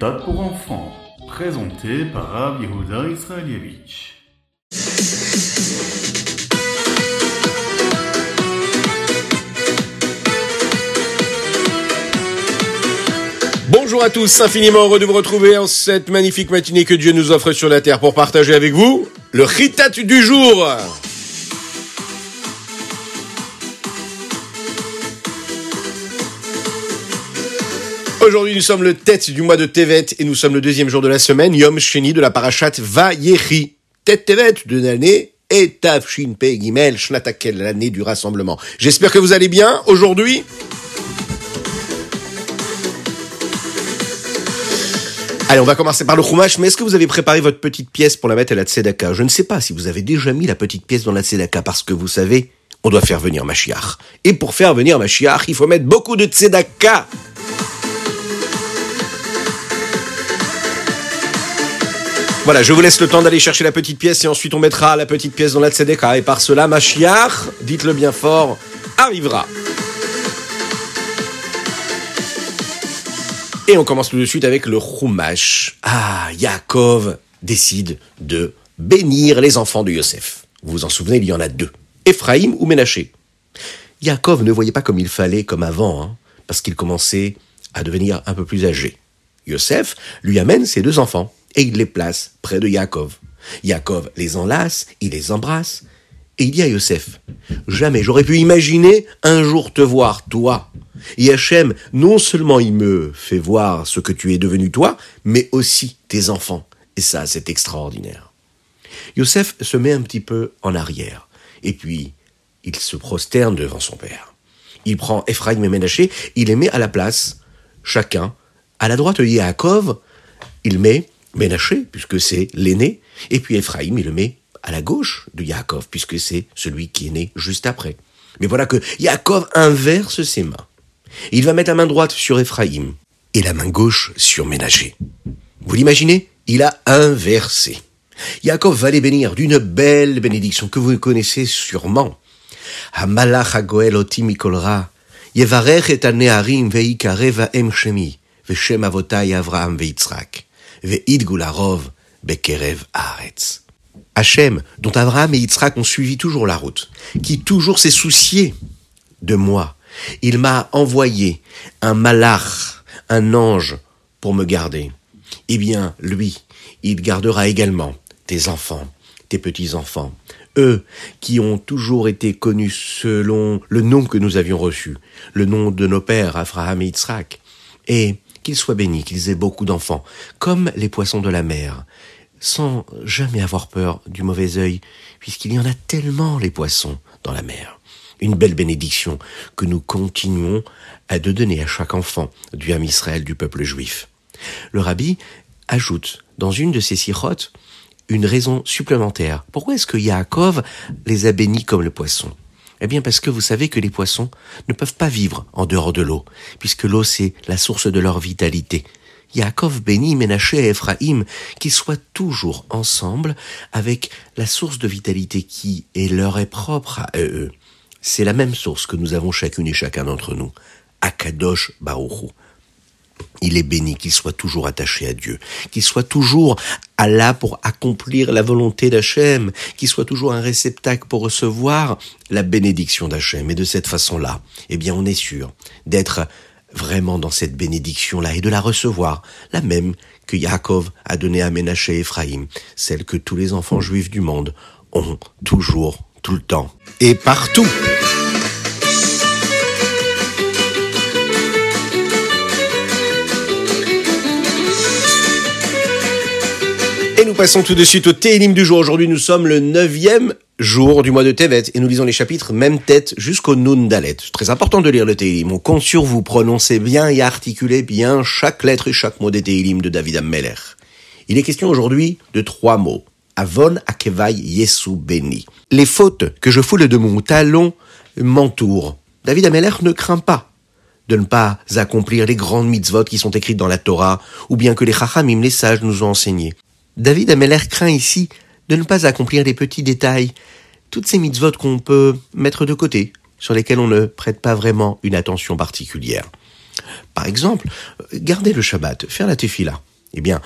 Pour enfants, présenté par Rav Yehuda Israelievich. Bonjour à tous, infiniment heureux de vous retrouver en cette magnifique matinée que Dieu nous offre sur la terre pour partager avec vous le Ritat du jour. Aujourd'hui, nous sommes le tête du mois de Tevet et nous sommes le deuxième jour de la semaine, Yom Sheni de la parachat Vayechi. Tête Tevet de l'année et Tavshin Pe Gimel Shnatakel, l'année du rassemblement. J'espère que vous allez bien aujourd'hui. Allez, on va commencer par le chumash, mais est-ce que vous avez préparé votre petite pièce pour la mettre à la tzedaka? Je ne sais pas si vous avez déjà mis la petite pièce dans la tzedaka, parce que vous savez, on doit faire venir Mashiach. Et pour faire venir Mashiach, il faut mettre beaucoup de tzedaka. Voilà, je vous laisse le temps d'aller chercher la petite pièce et ensuite on mettra la petite pièce dans la tzedaka. Et par cela, Mashiach, dites-le bien fort, arrivera. Et on commence tout de suite avec le Chumash. Ah, Yaakov décide de bénir les enfants de Yosef. Vous vous en souvenez, il y en a deux. Ephraïm ou Ménaché? Yaakov ne voyait pas comme il fallait, comme avant, hein, parce qu'il commençait à devenir un peu plus âgé. Yosef lui amène ses deux enfants et il les place près de Yaakov. Yaakov les enlace, il les embrasse, et il dit à Yosef, jamais j'aurais pu imaginer un jour te voir, toi. Et Hachem, non seulement il me fait voir ce que tu es devenu toi, mais aussi tes enfants. Et ça, c'est extraordinaire. Yosef se met un petit peu en arrière, et puis il se prosterne devant son père. Il prend Ephraim et Ménaché, il les met à la place, chacun, à la droite de Yaakov, il met Ménaché, puisque c'est l'aîné, et puis Ephraim, il le met à la gauche de Yaakov, puisque c'est celui qui est né juste après. Mais voilà que Yaakov inverse ses mains. Il va mettre la main droite sur Ephraim et la main gauche sur Ménaché. Vous l'imaginez? Il a inversé. Yaakov va les bénir d'une belle bénédiction que vous connaissez sûrement. Veidgu larov bekerev haaretz. Hachem, dont Abraham et Yitzhak ont suivi toujours la route, qui toujours s'est soucié de moi. Il m'a envoyé un malach, un ange, pour me garder. Eh bien, lui, il gardera également tes enfants, tes petits-enfants, eux qui ont toujours été connus selon le nom que nous avions reçu, le nom de nos pères, Abraham et Yitzhak, et qu'ils soient bénis, qu'ils aient beaucoup d'enfants, comme les poissons de la mer, sans jamais avoir peur du mauvais œil, puisqu'il y en a tellement les poissons dans la mer. Une belle bénédiction que nous continuons à de donner à chaque enfant du âme Israël du peuple juif. Le rabbi ajoute dans une de ses sirotes une raison supplémentaire. Pourquoi est-ce que Yaakov les a bénis comme le poisson? Eh bien parce que vous savez que les poissons ne peuvent pas vivre en dehors de l'eau, puisque l'eau c'est la source de leur vitalité. Yaakov bénit Ménaché et Ephraïm, qu'ils soient toujours ensemble avec la source de vitalité qui est leur est propre à eux. C'est la même source que nous avons chacune et chacun d'entre nous. Akadosh Baruchu. Il est béni qu'il soit toujours attaché à Dieu, qu'il soit toujours à là pour accomplir la volonté d'Hachem, qu'il soit toujours un réceptacle pour recevoir la bénédiction d'Hachem. Et de cette façon-là, eh bien, on est sûr d'être vraiment dans cette bénédiction-là et de la recevoir, la même que Yaakov a donnée à Ménaché et Ephraïm, celle que tous les enfants juifs du monde ont toujours, tout le temps et partout. Et nous passons tout de suite au Télim du jour. Aujourd'hui, nous sommes le neuvième jour du mois de Tevet et nous lisons les chapitres même tête jusqu'au Nun Dalet. Très important de lire le Télim. On compte sur vous, prononcez bien et articulez bien chaque lettre et chaque mot des Télim de David Ammeler. Il est question aujourd'hui de trois mots. Avon Akevai Yesu Beni. Les fautes que je foule de mon talon m'entourent. David Ammeler ne craint pas de ne pas accomplir les grandes mitzvot qui sont écrites dans la Torah, ou bien que les chachamim, les sages, nous ont enseigné. David Ameller craint ici de ne pas accomplir les petits détails, toutes ces mitzvot qu'on peut mettre de côté, sur lesquels on ne prête pas vraiment une attention particulière. Par exemple, garder le Shabbat, faire la tefila. eh bien,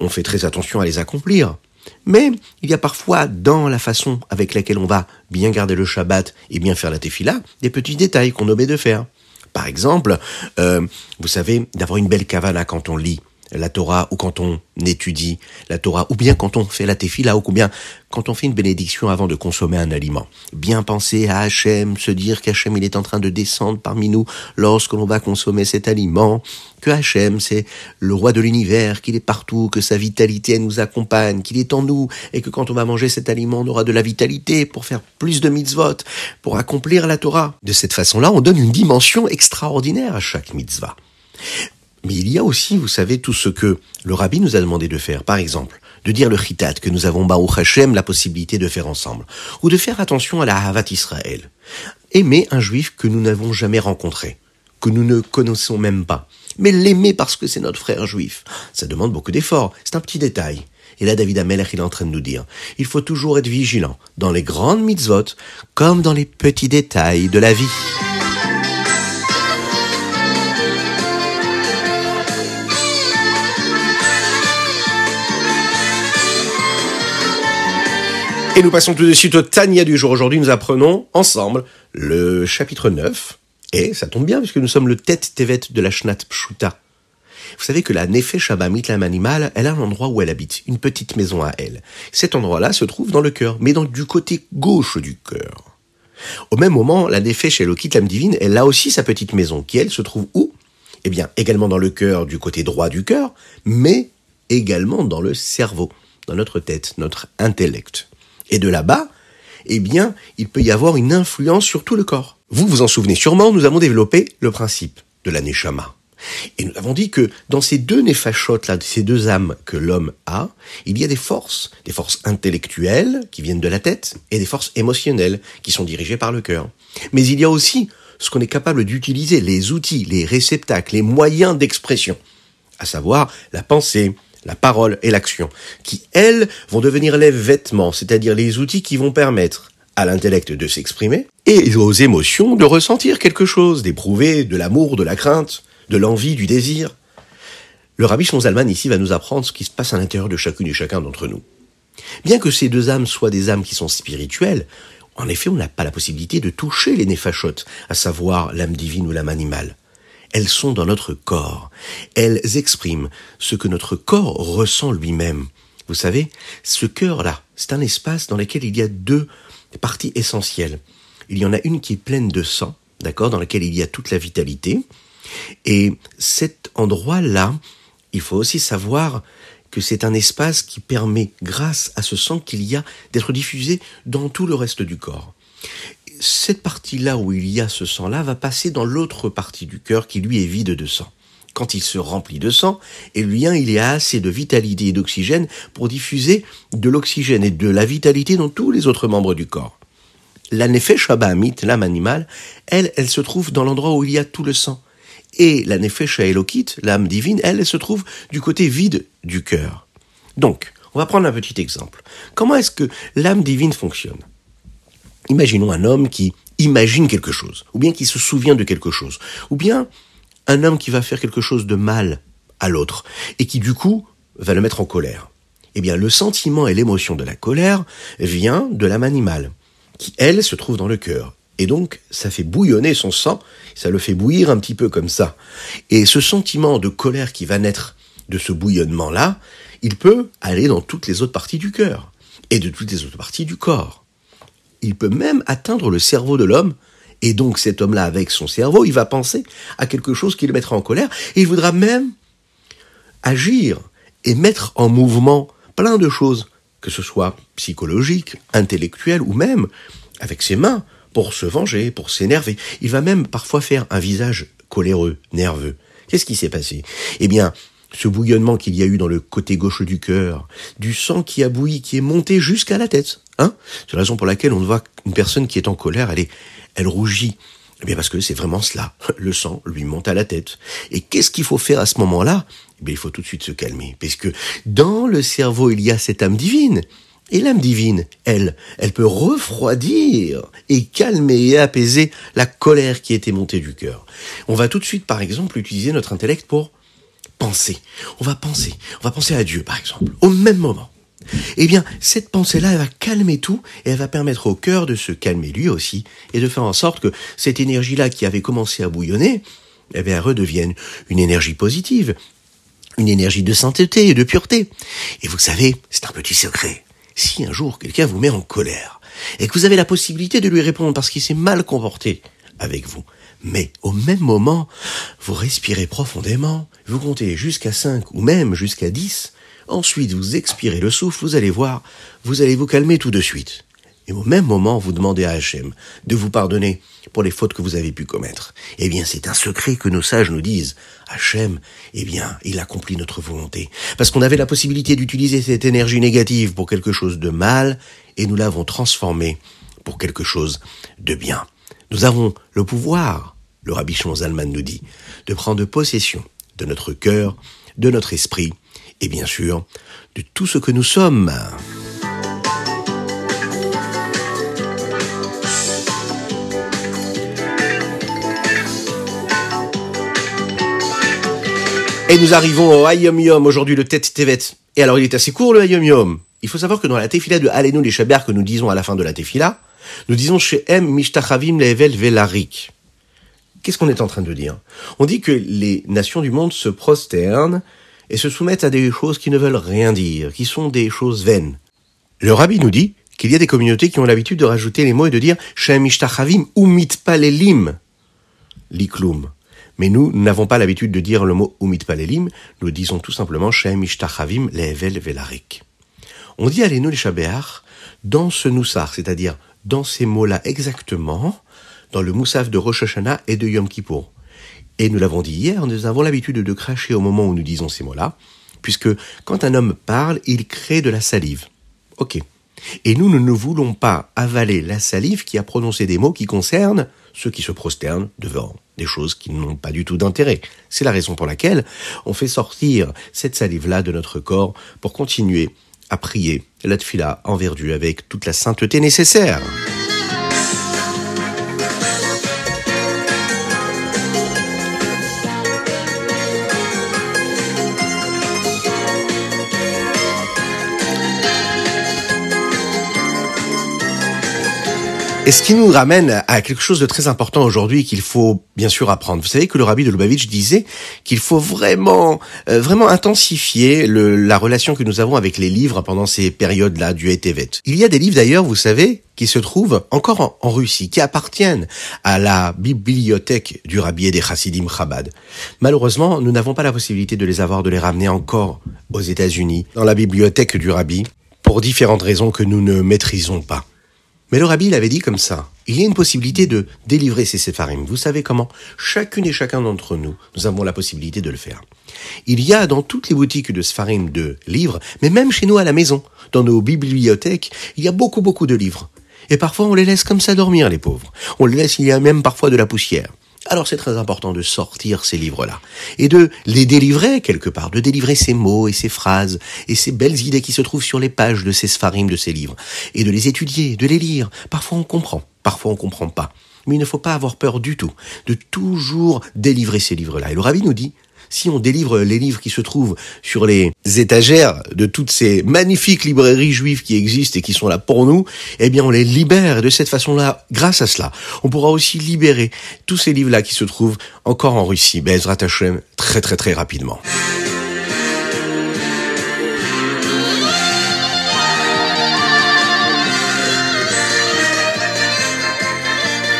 on fait très attention à les accomplir. Mais il y a parfois dans la façon avec laquelle on va bien garder le Shabbat et bien faire la tefila, des petits détails qu'on omet de faire. Par exemple, euh, vous savez, d'avoir une belle kavana quand on lit la Torah ou quand on étudie la Torah ou bien quand on fait la tefila ou bien quand on fait une bénédiction avant de consommer un aliment. Bien penser à Hachem, se dire qu'Hachem il est en train de descendre parmi nous lorsque l'on va consommer cet aliment, que Hachem c'est le roi de l'univers, qu'il est partout, que sa vitalité nous accompagne, qu'il est en nous et que quand on va manger cet aliment on aura de la vitalité pour faire plus de mitzvot, pour accomplir la Torah. De cette façon-là, on donne une dimension extraordinaire à chaque mitzvah. Mais il y a aussi, vous savez, tout ce que le rabbi nous a demandé de faire. Par exemple, de dire le chitat que nous avons Baruch Hashem la possibilité de faire ensemble. Ou de faire attention à la Havat Israël. Aimer un juif que nous n'avons jamais rencontré. Que nous ne connaissons même pas. Mais l'aimer parce que c'est notre frère juif. Ça demande beaucoup d'efforts. C'est un petit détail. Et là, David Ameller, il est en train de nous dire, il faut toujours être vigilant dans les grandes mitzvot comme dans les petits détails de la vie. Et nous passons tout de suite au Tania du jour. Aujourd'hui, nous apprenons ensemble le chapitre 9. Et ça tombe bien puisque nous sommes le tête tevet de la Shnat Pshuta. Vous savez que la Nefesh Abamit, l'âme animale, elle a un endroit où elle habite, une petite maison à elle. Cet endroit-là se trouve dans le cœur, mais dans, du côté gauche du cœur. Au même moment, la Nefesh Elokit, l'âme divine, elle a aussi sa petite maison, qui elle se trouve où? Eh bien, également dans le cœur, du côté droit du cœur, mais également dans le cerveau, dans notre tête, notre intellect. Et de là-bas, eh bien, il peut y avoir une influence sur tout le corps. Vous vous en souvenez sûrement, nous avons développé le principe de la neshama. Et nous avons dit que dans ces deux néfachotes là, ces deux âmes que l'homme a, il y a des forces, des forces intellectuelles qui viennent de la tête et des forces émotionnelles qui sont dirigées par le cœur. Mais il y a aussi ce qu'on est capable d'utiliser, les outils, les réceptacles, les moyens d'expression, à savoir la pensée, la parole et l'action, qui, elles, vont devenir les vêtements, c'est-à-dire les outils qui vont permettre à l'intellect de s'exprimer et aux émotions de ressentir quelque chose, d'éprouver de l'amour, de la crainte, de l'envie, du désir. Le rabbi Zalman ici va nous apprendre ce qui se passe à l'intérieur de chacune et chacun d'entre nous. Bien que ces deux âmes soient des âmes qui sont spirituelles, en effet, on n'a pas la possibilité de toucher les néphachotes, à savoir l'âme divine ou l'âme animale. Elles sont dans notre corps. Elles expriment ce que notre corps ressent lui-même. Vous savez, ce cœur-là, c'est un espace dans lequel il y a deux parties essentielles. Il y en a une qui est pleine de sang, d'accord, dans laquelle il y a toute la vitalité. Et cet endroit-là, il faut aussi savoir que c'est un espace qui permet, grâce à ce sang qu'il y a, d'être diffusé dans tout le reste du corps cette partie-là où il y a ce sang-là va passer dans l'autre partie du cœur qui lui est vide de sang. Quand il se remplit de sang, et lui, il y a assez de vitalité et d'oxygène pour diffuser de l'oxygène et de la vitalité dans tous les autres membres du corps. La nefesh Amit, l'âme animale, elle, elle se trouve dans l'endroit où il y a tout le sang. Et la nefesh Elokit, l'âme divine, elle, elle se trouve du côté vide du cœur. Donc, on va prendre un petit exemple. Comment est-ce que l'âme divine fonctionne? Imaginons un homme qui imagine quelque chose, ou bien qui se souvient de quelque chose, ou bien un homme qui va faire quelque chose de mal à l'autre, et qui du coup va le mettre en colère. Eh bien, le sentiment et l'émotion de la colère vient de l'âme animale, qui, elle, se trouve dans le cœur. Et donc, ça fait bouillonner son sang, ça le fait bouillir un petit peu comme ça. Et ce sentiment de colère qui va naître de ce bouillonnement-là, il peut aller dans toutes les autres parties du cœur, et de toutes les autres parties du corps il peut même atteindre le cerveau de l'homme. Et donc cet homme-là, avec son cerveau, il va penser à quelque chose qui le mettra en colère, et il voudra même agir et mettre en mouvement plein de choses, que ce soit psychologique, intellectuel ou même avec ses mains, pour se venger, pour s'énerver. Il va même parfois faire un visage coléreux, nerveux. Qu'est-ce qui s'est passé? Eh bien, ce bouillonnement qu'il y a eu dans le côté gauche du cœur, du sang qui a bouilli, qui est monté jusqu'à la tête. Hein? C'est la raison pour laquelle on voit une personne qui est en colère, elle est, elle rougit. Eh bien parce que c'est vraiment cela. Le sang lui monte à la tête. Et qu'est-ce qu'il faut faire à ce moment-là? Eh bien il faut tout de suite se calmer. Parce que dans le cerveau, il y a cette âme divine. Et l'âme divine, elle, elle peut refroidir et calmer et apaiser la colère qui était montée du cœur. On va tout de suite, par exemple, utiliser notre intellect pour penser. On va penser. On va penser à Dieu, par exemple, au même moment. Eh bien, cette pensée-là, elle va calmer tout et elle va permettre au cœur de se calmer lui aussi et de faire en sorte que cette énergie-là qui avait commencé à bouillonner, eh bien, redevienne une énergie positive, une énergie de sainteté et de pureté. Et vous savez, c'est un petit secret. Si un jour quelqu'un vous met en colère et que vous avez la possibilité de lui répondre parce qu'il s'est mal comporté avec vous, mais au même moment, vous respirez profondément, vous comptez jusqu'à 5 ou même jusqu'à 10, ensuite vous expirez le souffle, vous allez voir, vous allez vous calmer tout de suite. Et au même moment, vous demandez à Hachem de vous pardonner pour les fautes que vous avez pu commettre. Eh bien, c'est un secret que nos sages nous disent. Hachem, eh bien, il accomplit notre volonté. Parce qu'on avait la possibilité d'utiliser cette énergie négative pour quelque chose de mal, et nous l'avons transformée pour quelque chose de bien. Nous avons le pouvoir, le rabbi Zalman nous dit, de prendre possession de notre cœur, de notre esprit, et bien sûr, de tout ce que nous sommes. Et nous arrivons au Hayom Yom, aujourd'hui le Tête Tevet. Et alors il est assez court le Hayom Yom. Il faut savoir que dans la tefila de Alenu les Shaber que nous disons à la fin de la tefila, nous disons chez M Mishtachavim Level Velarik. Qu'est-ce qu'on est en train de dire? On dit que les nations du monde se prosternent et se soumettent à des choses qui ne veulent rien dire, qui sont des choses vaines. Le rabbi nous dit qu'il y a des communautés qui ont l'habitude de rajouter les mots et de dire Shem Mishtachavim ou Mitpalelim, Liklum. Mais nous n'avons pas l'habitude de dire le mot Umit Palelim, nous disons tout simplement Shem Ishtachavim Level Velarik. On dit à les dans ce Noussar, c'est-à-dire dans ces mots-là exactement, dans le Moussaf de Rosh Hashanah et de Yom Kippour. Et nous l'avons dit hier, nous avons l'habitude de cracher au moment où nous disons ces mots-là, puisque quand un homme parle, il crée de la salive. Ok. Et nous, ne voulons pas avaler la salive qui a prononcé des mots qui concernent ceux qui se prosternent devant des choses qui n'ont pas du tout d'intérêt. C'est la raison pour laquelle on fait sortir cette salive-là de notre corps pour continuer à prier la tfila en verdu avec toute la sainteté nécessaire. Et ce qui nous ramène à quelque chose de très important aujourd'hui qu'il faut bien sûr apprendre? Vous savez que le rabbi de Lubavitch disait qu'il faut vraiment, euh, vraiment intensifier le, la relation que nous avons avec les livres pendant ces périodes-là du Etevet. Il y a des livres d'ailleurs, vous savez, qui se trouvent encore en, Russie, qui appartiennent à la bibliothèque du rabbi et des Chassidim Chabad. Malheureusement, nous n'avons pas la possibilité de les avoir, de les ramener encore aux États-Unis, dans la bibliothèque du rabbi, pour différentes raisons que nous ne maîtrisons pas. Mais le rabbi l'avait dit comme ça. Il y a une possibilité de délivrer ces séfarim. Vous savez comment? Chacune et chacun d'entre nous, nous avons la possibilité de le faire. Il y a dans toutes les boutiques de séfarim de livres, mais même chez nous à la maison, dans nos bibliothèques, il y a beaucoup beaucoup de livres. Et parfois on les laisse comme ça dormir, les pauvres. On les laisse, il y a même parfois de la poussière. Alors c'est très important de sortir ces livres-là et de les délivrer quelque part, de délivrer ces mots et ces phrases et ces belles idées qui se trouvent sur les pages de ces spharim, de ces livres, et de les étudier, de les lire. Parfois on comprend, parfois on comprend pas. Mais il ne faut pas avoir peur du tout de toujours délivrer ces livres-là. Et le rabbi nous dit, si on délivre les livres qui se trouvent sur les étagères de toutes ces magnifiques librairies juives qui existent et qui sont là pour nous, eh bien on les libère. De cette façon-là, grâce à cela, on pourra aussi libérer tous ces livres-là qui se trouvent encore en Russie. Bezrat Hashem, très très très rapidement.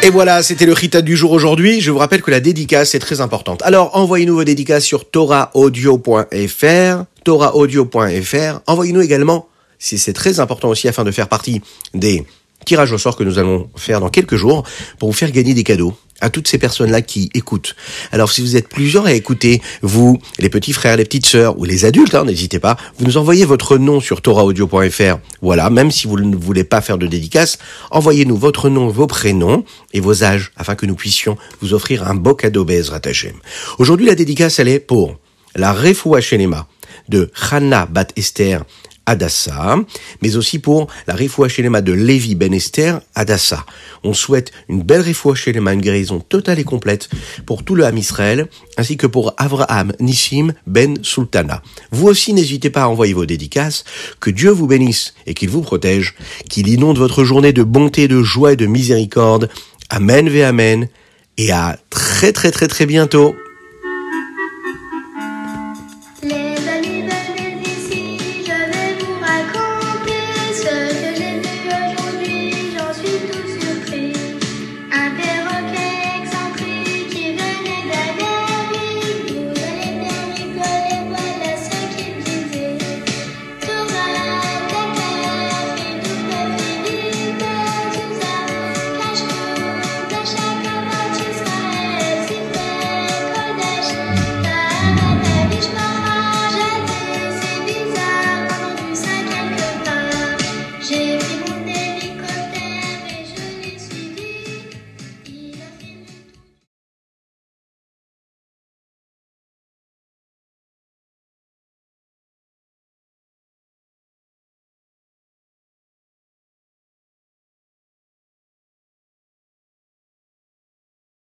Et voilà, c'était le Rita du jour aujourd'hui. Je vous rappelle que la dédicace est très importante. Alors, envoyez-nous vos dédicaces sur toraaudio.fr, toraaudio.fr. Envoyez-nous également, si c'est très important aussi afin de faire partie des tirage au sort que nous allons faire dans quelques jours pour vous faire gagner des cadeaux à toutes ces personnes-là qui écoutent. Alors si vous êtes plusieurs à écouter, vous, les petits frères, les petites sœurs ou les adultes, hein, n'hésitez pas, vous nous envoyez votre nom sur toraaudio.fr. Voilà, même si vous ne voulez pas faire de dédicace, envoyez-nous votre nom, vos prénoms et vos âges afin que nous puissions vous offrir un beau cadeau. Aujourd'hui, la dédicace, elle est pour la Refoua de Chana Bat Esther Adassa, mais aussi pour la Refoua de Lévi Ben Esther Adassa. On souhaite une belle Refoua une guérison totale et complète pour tout le Ham Israël, ainsi que pour Avraham Nissim Ben Sultana. Vous aussi, n'hésitez pas à envoyer vos dédicaces. Que Dieu vous bénisse et qu'il vous protège, qu'il inonde votre journée de bonté, de joie et de miséricorde. Amen ve Amen. Et à très très très très bientôt.